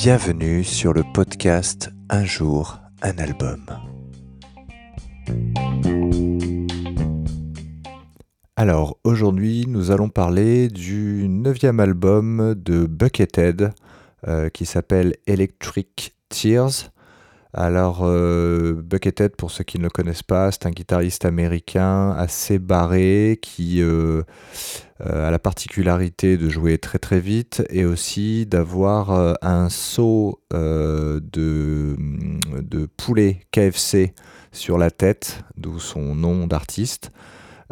Bienvenue sur le podcast Un jour, un album. Alors aujourd'hui nous allons parler du neuvième album de Buckethead euh, qui s'appelle Electric Tears. Alors, euh, Buckethead, pour ceux qui ne le connaissent pas, c'est un guitariste américain assez barré qui euh, euh, a la particularité de jouer très très vite et aussi d'avoir un saut de, de poulet KFC sur la tête, d'où son nom d'artiste.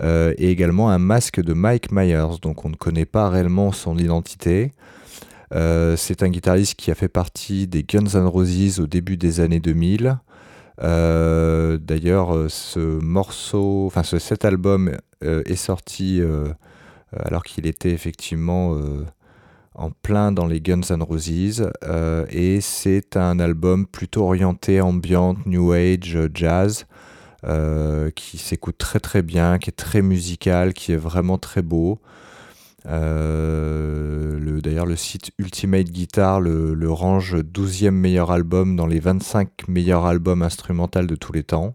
et également un masque de Mike Myers, donc on ne connaît pas réellement son identité. Euh, c'est un guitariste qui a fait partie des Guns N' Roses au début des années 2000. Euh, d'ailleurs, euh, ce morceau, enfin cet album est sorti alors qu'il était effectivement en plein dans les Guns N' Roses et c'est un album plutôt orienté ambiante, new age, jazz. qui s'écoute très très bien, qui est très musical, qui est vraiment très beau. Euh, d'ailleurs, le site Ultimate Guitar le, range 12e meilleur album dans les 25 meilleurs albums instrumentaux de tous les temps.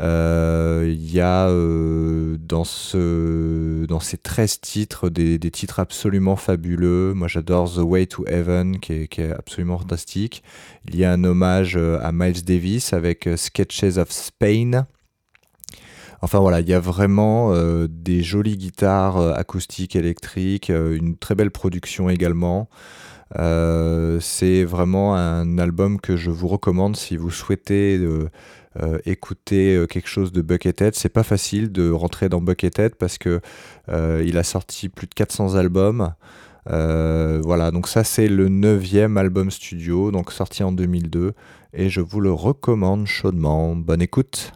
Euh, il y a euh, dans, ce, dans ces 13 titres des, titres absolument fabuleux. Moi j'adore The Way to Heaven qui est, absolument fantastique. Il y a un hommage à Miles Davis avec Sketches of Spain Enfin voilà, il y a vraiment euh, des jolies guitares euh, acoustiques, électriques, euh, une très belle production également. c'est vraiment un album que je vous recommande si vous souhaitez écouter quelque chose de Buckethead. C'est pas facile de rentrer dans Buckethead parce que il a sorti plus de 400 albums. voilà, donc ça c'est le neuvième album studio, donc sorti en 2002, et je vous le recommande chaudement. Bonne écoute.